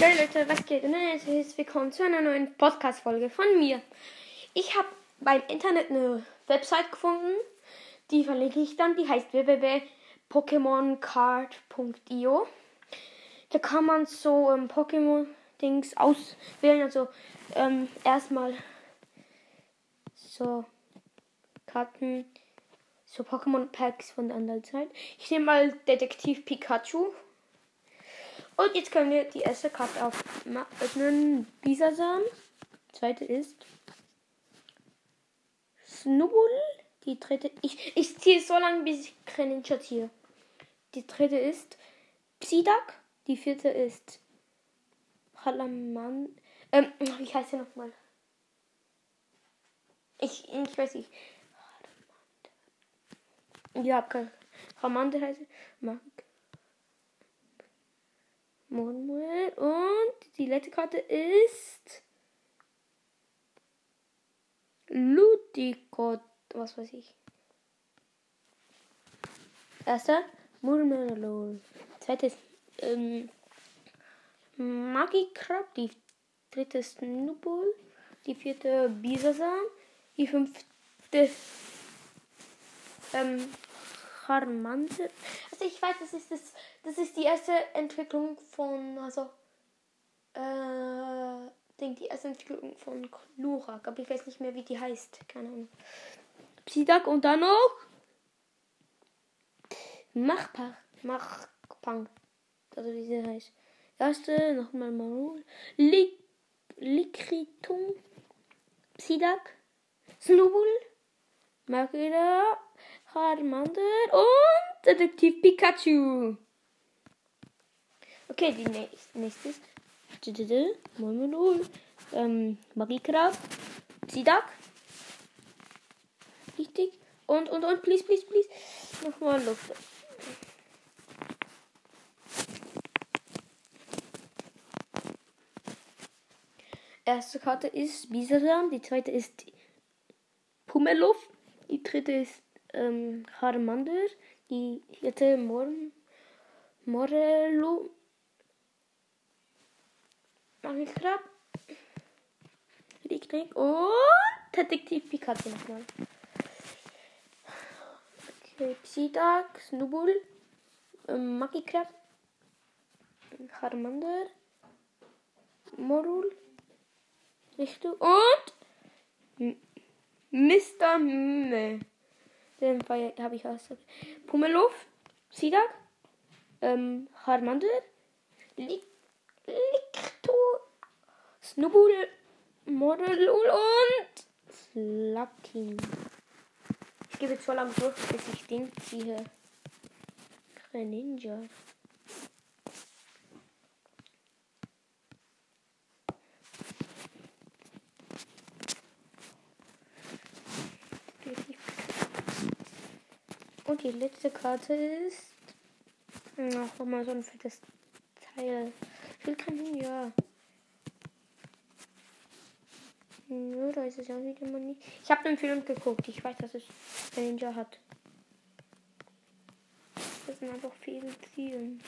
Hey Leute, was geht? Und herzlich willkommen zu einer neuen Podcast-Folge von mir. Ich habe beim Internet eine Website gefunden, die verlinke ich dann, die heißt www.pokemoncard.io. Da kann man so ähm, Pokémon-Dings auswählen, also ähm, erstmal so Karten, so Pokémon-Packs von der anderen Zeit. Ich nehme mal Detektiv Pikachu. Und jetzt können wir die erste Karte öffnen. Bisasam. Zweite ist Snubbull. Die dritte. Ich, ich ziehe so lange, bis ich Greninja ziehe. Die dritte ist Psyduck. Die vierte ist Halaman. Ähm, wie heißt der nochmal? Ich, ich weiß nicht. Ja, keine. Ramande heißt. Manuel. Und die letzte Karte ist. Ludicot. Was weiß ich. Erster. Murmelol. Zweite ist. Ähm, Magikrab. Die dritte ist Nubul. Die vierte Bisasam. Die fünfte. Ähm, Charmante. Also ich weiß, das ist das, das ist die erste Entwicklung von, also äh, denke die erste Entwicklung von Glurak, aber ich weiß nicht mehr, wie die heißt. Keine Ahnung. Psyduck und dann noch Machpach, Machpang. Also wie sie heißt. Erste, nochmal Marul. Lik Likritung. Psyduck. Snowball. Magida. Charmander und Detektiv Pikachu. Okay, die nächste ist Momolo, ähm, Magikrab, Psyduck. Richtig. Und, und, und, please, please, please. Nochmal Luft. Erste Karte ist Bisasam, die zweite ist Pumeluff, die dritte ist ähm, Harmander, die vierte Mor Morello, Angelkrab, Riknik und Detektiv Pikachu nochmal. Okay, Psyduck, Snubbull, ähm, Magikrab, Harmander, Morul, Richtung und Mr. M den habe ich aus. Pumelov, Sidak, ähm, Harmander, Lik Likto, Snubbull, Modelul und Slacking. Ich gebe jetzt so lange durch, bis ich den ziehe. Ninja. Und die letzte Karte ist. Ach, nochmal so ein fettes Teil. Ich will kein. Nö, da ist es ja wieder mal nicht. Ich habe den Film geguckt. Ich weiß, dass es ein Ninja hat. Das sind einfach viele Ziele.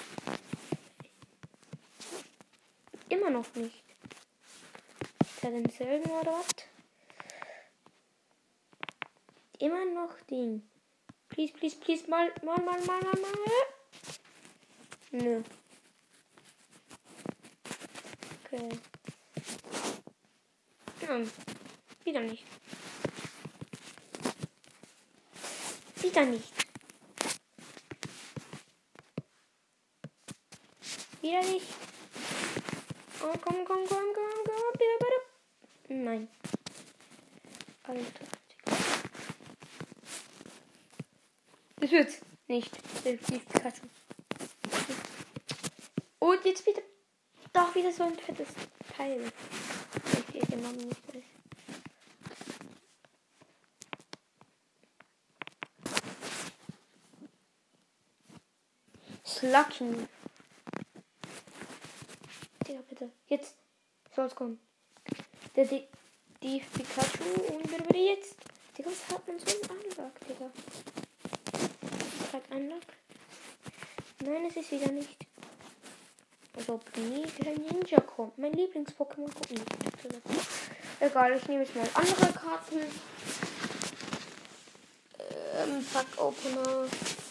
Immer noch nicht. Ist er denselben oder was? Immer noch Ding. Please, please, please, mal, mal, mal, mal, mal, mal. Nö. Okay. Hm. Wieder nicht. Wieder nicht. Wieder nicht. Oh, komm, komm, komm, komm, komm, bitte, bitte. Nein. Alter. Das wird nicht. Detektiv Pikachu. Und jetzt bitte doch wieder so ein fettes Teil. Ich genau nicht weiß. Slucky. Digga, bitte. Jetzt soll's kommen. Der Detektiv Pikachu und bitte jetzt. Digga, was hat man so einen Anlag, Digga? Gerade Anlag? Nein, es ist wieder nicht. Als ob nie der Ninja kommt. Mein Lieblings-Pokémon kommt nicht. Egal, ich nehme jetzt mal andere Karten. Ähm, Pack Opener.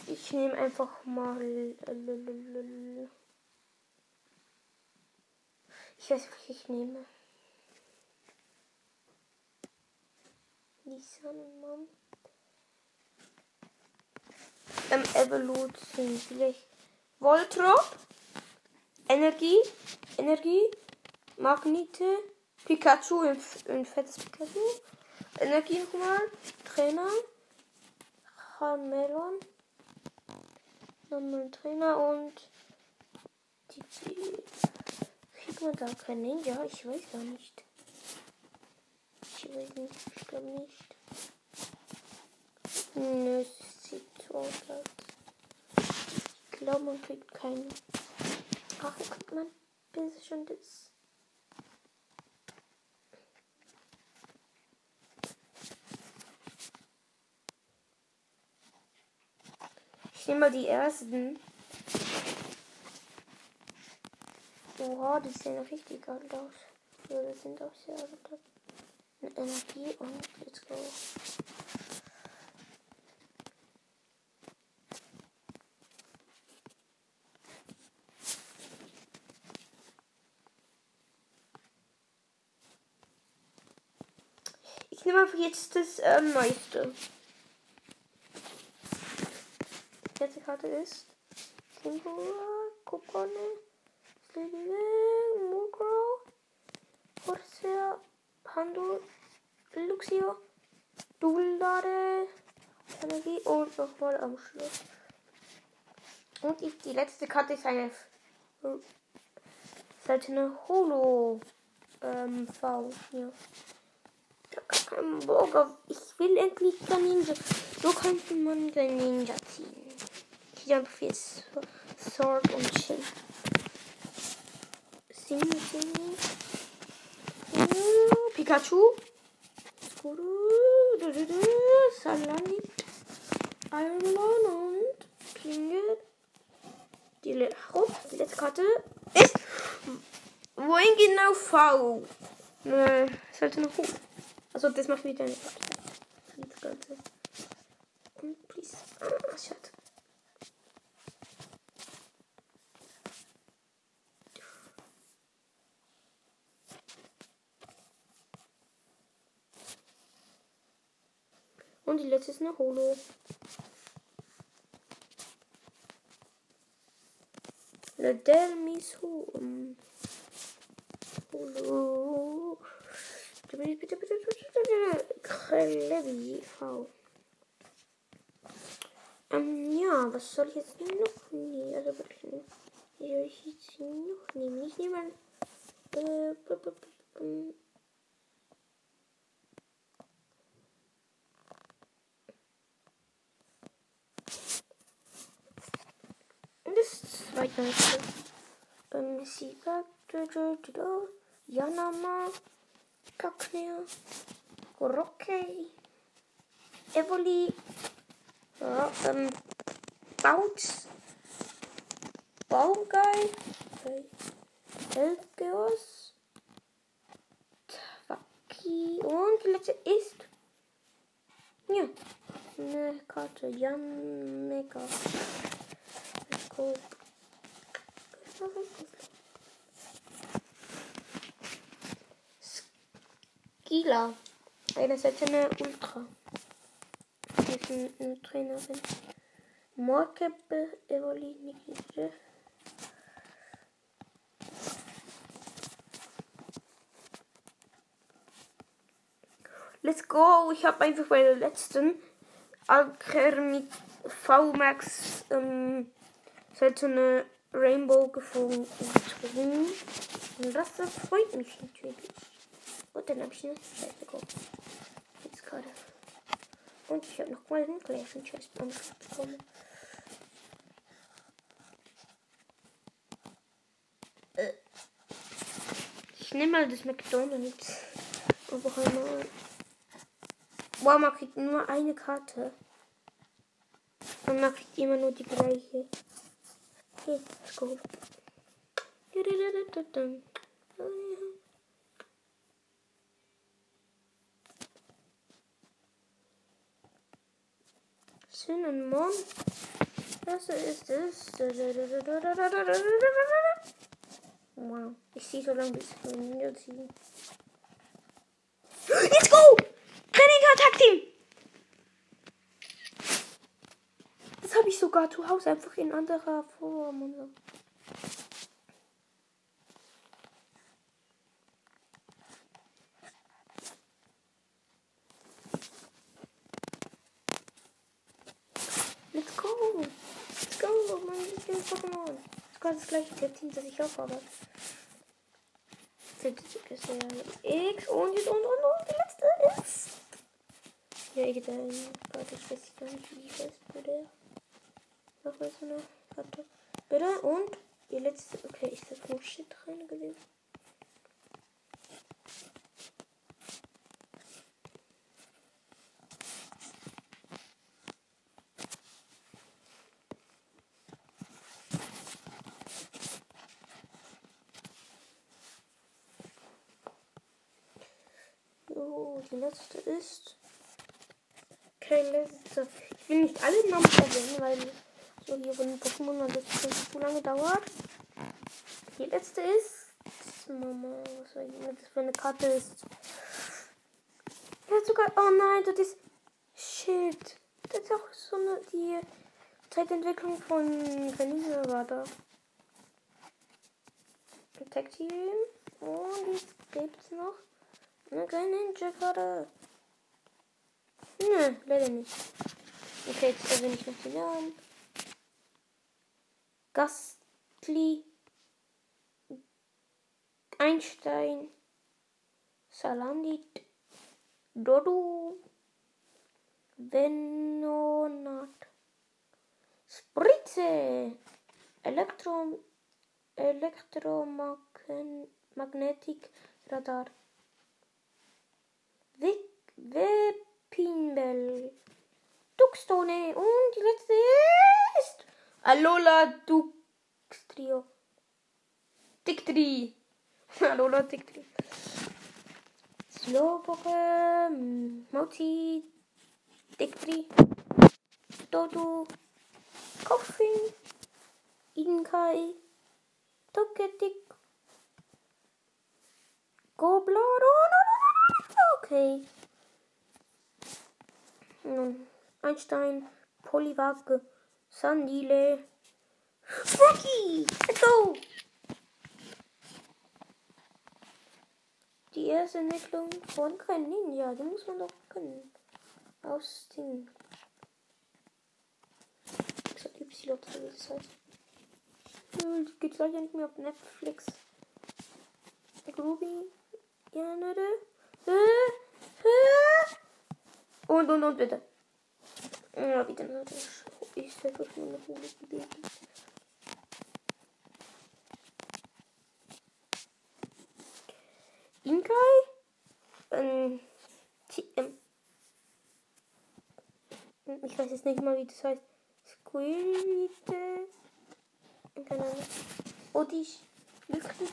Ich nehme einfach mal. Ich weiß, was ich nehme. Nissan Mom. Ähm, Evolution. Vielleicht Voltrop. Energie. Energie. Magnete. Pikachu. Ein, ein fettes Pikachu. Energie nochmal. Trainer. Melon. Nochmal Trainer und die, die kriegt man da kein Ninja? Ich weiß gar nicht. Ich weiß nicht, ich glaube nicht. Nö, es aus. Ich glaube, man kriegt keine. Ach, kriegt man bis schon das. Ich nehme mal die ersten. Oha, die sehen richtig alt aus. Ja, das sind auch sehr alt. Energie und let's go. Einfach jetzt das ähm, neueste. Die letzte Karte ist Kingura, Kokone, Slimme, Mugro, Corsair, Pando, Luxio, Dulade, Energie und nochmal am Schluss. Und ich, die letzte Karte ist eine seltene Holo ähm, V. Ja. Bock auf. Ich will endlich Ninja. So könnte man Ninja ziehen. Habe viel Sword und Chill. Sing, sing. Pikachu. Salani. Ironman und Klingel. Die, Le oh, letzte Karte ist. Wohin genau V? Ne, sollte noch hoch. Also das macht wieder Karte. Das Ganze. Und please. Ah, schade. Und die letzte ist eine Holo. Le Delmis. Holo. Bitte, bitte, bitte, bitte. Krelevi V. Ähm, ja, was soll ich jetzt noch nehmen? Also wirklich nicht. Was soll ich jetzt noch nehmen? Ich nehme ein. Äh, b -b -b das zweitneueste. Ähm, Sieger. Yanama. Kaknir. Rockey. Evoli. Ja, ähm, Bounce. Baumgeil. Elgeos. Twaki. Und die letzte ist. Ja. Eine Karte. Jan Mega. Let's. Skila. Eine seltene Ultra. Die ist eine, Trainerin. Morke Evoli Nikite. Let's go. Ich habe einfach bei der letzten Alker mit V-Max ähm, seltene Rainbow gefunden. Und das freut mich natürlich. Und dann habe ich eine Scheiße bekommen. Jetzt gerade. Und ich habe noch mal einen gleichen Chest bekommen. Äh. Ich nehme mal das McDonalds. Aber einmal. Wow, man kriegt nur eine Karte. Und man kriegt immer nur die gleiche. Okay, let's go. Cinnamon. Was ist es? Wow. Ich sehe so lange bis wir ziehen. Let's go! Training Attack Team! Das habe ich sogar zu Hause einfach in anderer Form und so. Let's go! Let's go! Mein Lieblings-Pokémon! Sogar das gleiche Team, das ich auch habe. X und jetzt und und und die letzte ist. Ja, ich Warte, ich weiß gar nicht, wie ich heißt, bitte. Noch so eine Karte. Bitte und die letzte. Okay, ich hab nur Shit. So, die letzte ist. Okay, letzte. Ich will nicht alle Namen erwähnen, weil so hier von Pokémon und das zu lange dauert. Die letzte ist. Mama, was soll ich das für eine Karte ist? Ja, sogar. Oh nein, das ist. Shit. Das ist auch so eine. Die Zeitentwicklung von Vanille war da. Team. Und jetzt gibt's noch. Na, kein Ninja-Karte. Nö, leider nicht. Okay, jetzt erwähne ich noch die Namen. Gastli. Einstein. Salandit. Dodo. Venonat. Spritze. Elektro. Elektromagnetik Radar. Wepinbel. Duxtone. Und die letzte ist. Alola Duxtrio. Dictri. Alola Dictri. Slowpoke. Moti. Dictri. Dodo. Koffin. Inkai. Toketik. Goblaro. Okay. Nun, Einstein, Polywag, Sandile, Rocky, let's go! Die erste Entwicklung von kein Ninja, die muss man doch können. Aus Ding. Das hat Y, das heißt. Die geht's leider nicht mehr auf Netflix. Ruby, ja, ne, und, und, und, bitte. Ja, bitte, Leute. Ich setze euch nur noch ein Baby. Inkai? Ähm, ähm, ich weiß jetzt nicht mal, wie das heißt. Squirite. Keine Ahnung. Odisch. Wirklich.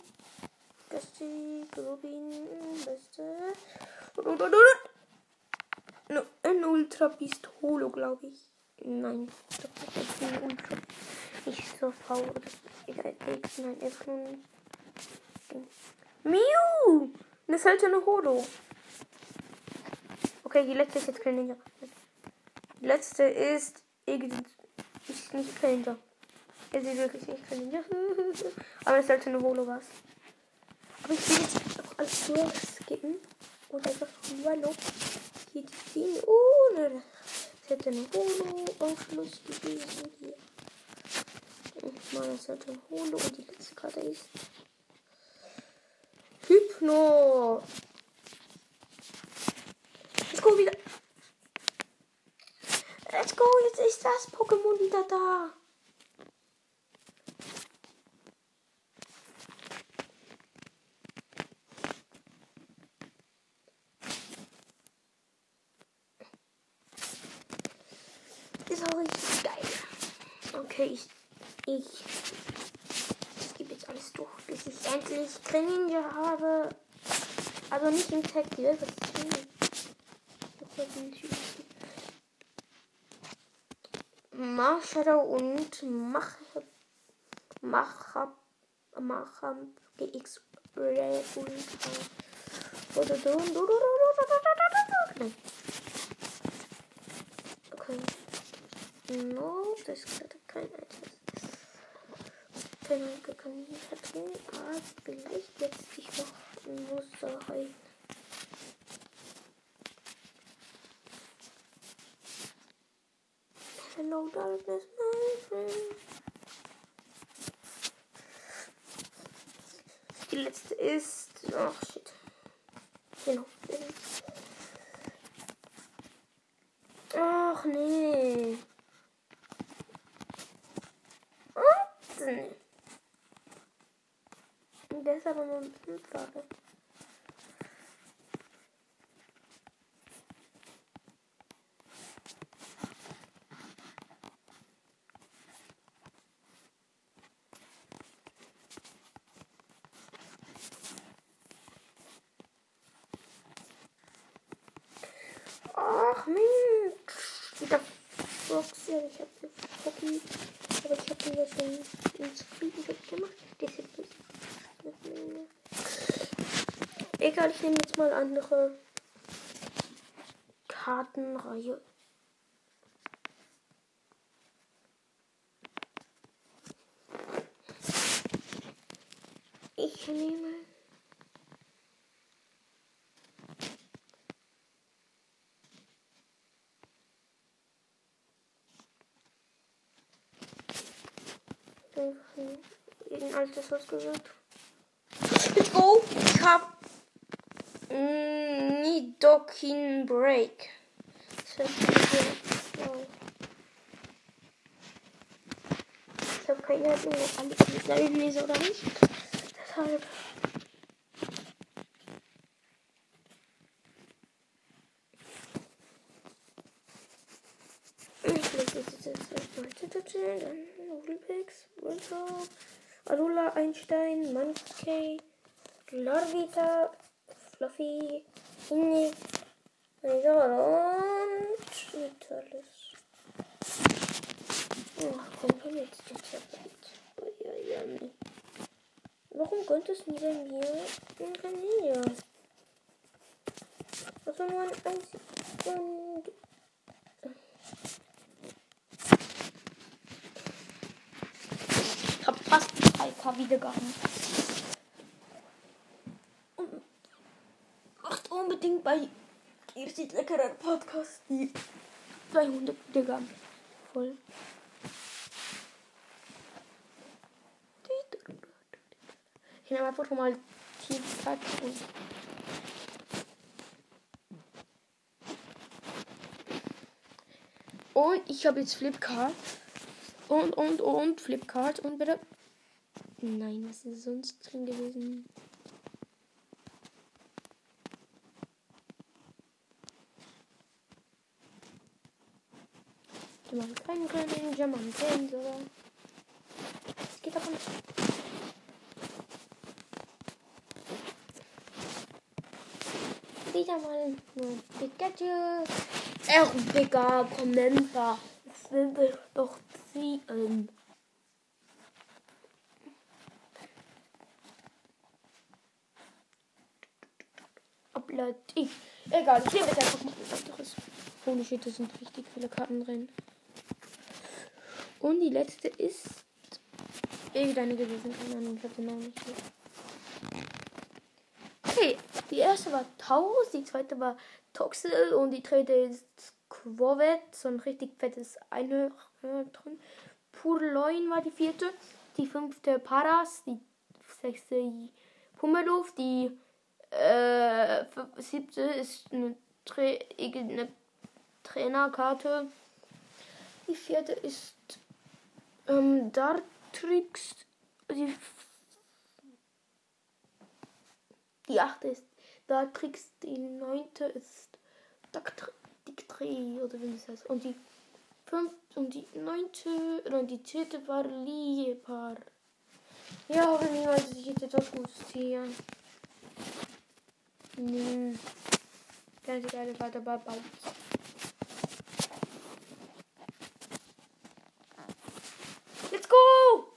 Gasti. Rubin. Beste. Ein Ultra Pistolo, glaube ich. Nein, das ist ein Ultra. Nicht so oder egal. Nein, einfach nur ein Miu! Eine seltene Holo. Okay, die letzte ist jetzt kein Ninja. Die letzte ist. Ist nicht kein Ninja. Es ist wirklich nicht kein Ninja. Aber eine seltene Holo war es. Aber ich will jetzt auch alles durchskippen. Und einfach Hallo. Hier die Ziehen ohne. Es hätte eine Holo Aufschluss gewesen. Hier. Und mal das hätte eine Holo. Und die letzte Karte ist. Hypno. Let's go wieder. Let's go, jetzt ist das Pokémon wieder da. Ist auch richtig geil. Okay, ich. Ich. Ich gebe jetzt alles doch, bis ich endlich Greninja habe. Also nicht im Tag, die Welt, was Marshadow und Mach Macher Macher GX Ray Ultra. No, das hat kein Einfluss. Keine kann ich vertun, aber vielleicht jetzt sich noch Muster rein. Hello darkness, my friend. Die letzte ist. Ach oh, shit. Genau. Ach nee. Und nee. Der ist aber Fünffache. Ach Mensch, wieder Box. Ja, ich habe Poppy, aber ich habe ihn schon ins Screenshot gemacht. Deshalb Egal, ich nehme jetzt mal andere Kartenreihe. Ich nehme irgendein altes ausgesucht. Oh, ich hab Nidokin Break. Ich habe keine Ahnung, ob alle alle lese oder nicht. Deshalb. Ich lese jetzt erstmal Tütütü, dann Nudelpix, Winter, Alula, Einstein, Monkey. Larvita, Fluffy, Inni, und Natalis. Ach komm, komm jetzt jetzt verdammt. Warum könnte es nie bei mir in Vanilla? Also nur ein einziges. Ich hab fast 3K Wiedergaben. Unbedingt bei Ihr seht leckerer Podcast die 200 Wiedergaben voll. Ich nehme einfach mal Teamcard und Und ich habe jetzt Flipkart. Und, und, und Flipkart. Und bitte. Nein, was ist sonst drin gewesen? Keinen König, German Tänzer. Das geht aber nicht. Wieder mal nur Pikachu. Ach, Digga, Kommentar. Das will ich doch ziehen. Upload. Ich. Egal, ich nehme einfach mal was anderes. Holy shit, da sind richtig viele Karten drin. Und die letzte ist irgendeine gewesen. Keine Ahnung, ich habe den Namen nicht. Okay, die erste war Taurus, die zweite war Toxel und die dritte ist Quovet, so ein richtig fettes Einhörnchen. Purloin war die vierte, die fünfte Paras, die sechste Pummeluft, die äh, siebte ist eine, Tra eine Trainerkarte. Die vierte ist ähm, Dartrix. Die, die achte ist Dartrix. Die neunte ist Dictri oder wie das heißt. Und die fünfte und die neunte und die zehnte war Liepar. Ja, hoffe niemals, dass ich jetzt etwas Gutes ziehe. Nö. Ganz egal, weiter bei Baut. Let's go!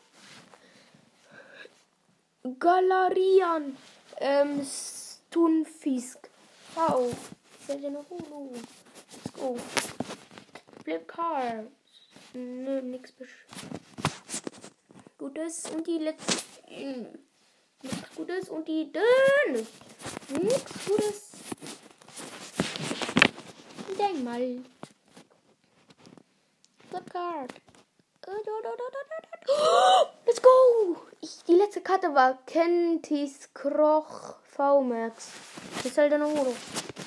Galerian. Ähm, Stunfisk. Wow. Seltene Hulu. Let's go. Flip Cards. Nö, nix besch Gutes und die letzten. Nichts Gutes und die dünn. Nichts Gutes. Denkmal. Flip Card. Let's go! Ich, die letzte Karte war Kentis Kroch V-Max. Das ist halt eine Holo.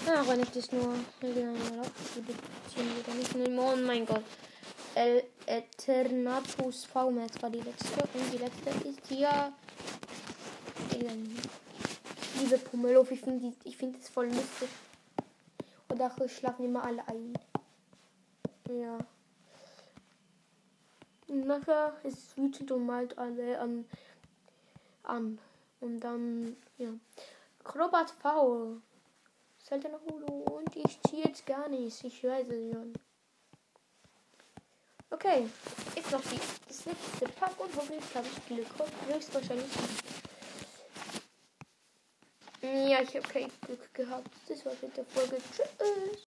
Ja, wenn ich das nur nicht. Oh mein Gott. El Eternatus V-Max war die letzte. Und die letzte ist hier. Ich liebe Pummelow. Ich finde find das voll lustig. Und dafür schlafen immer alle ein. Ja. Nachher ist wütend und malt alle an. an. Und dann, ja. Krobat V. Seltener Holo. Und ich ziehe jetzt gar nichts. Ich weiß es schon. Okay. Jetzt noch die, das letzte Pack und hoffentlich habe ich Glück. Höchstwahrscheinlich Ja, ich habe kein Glück gehabt. Das war mit der Folge. Tschüss.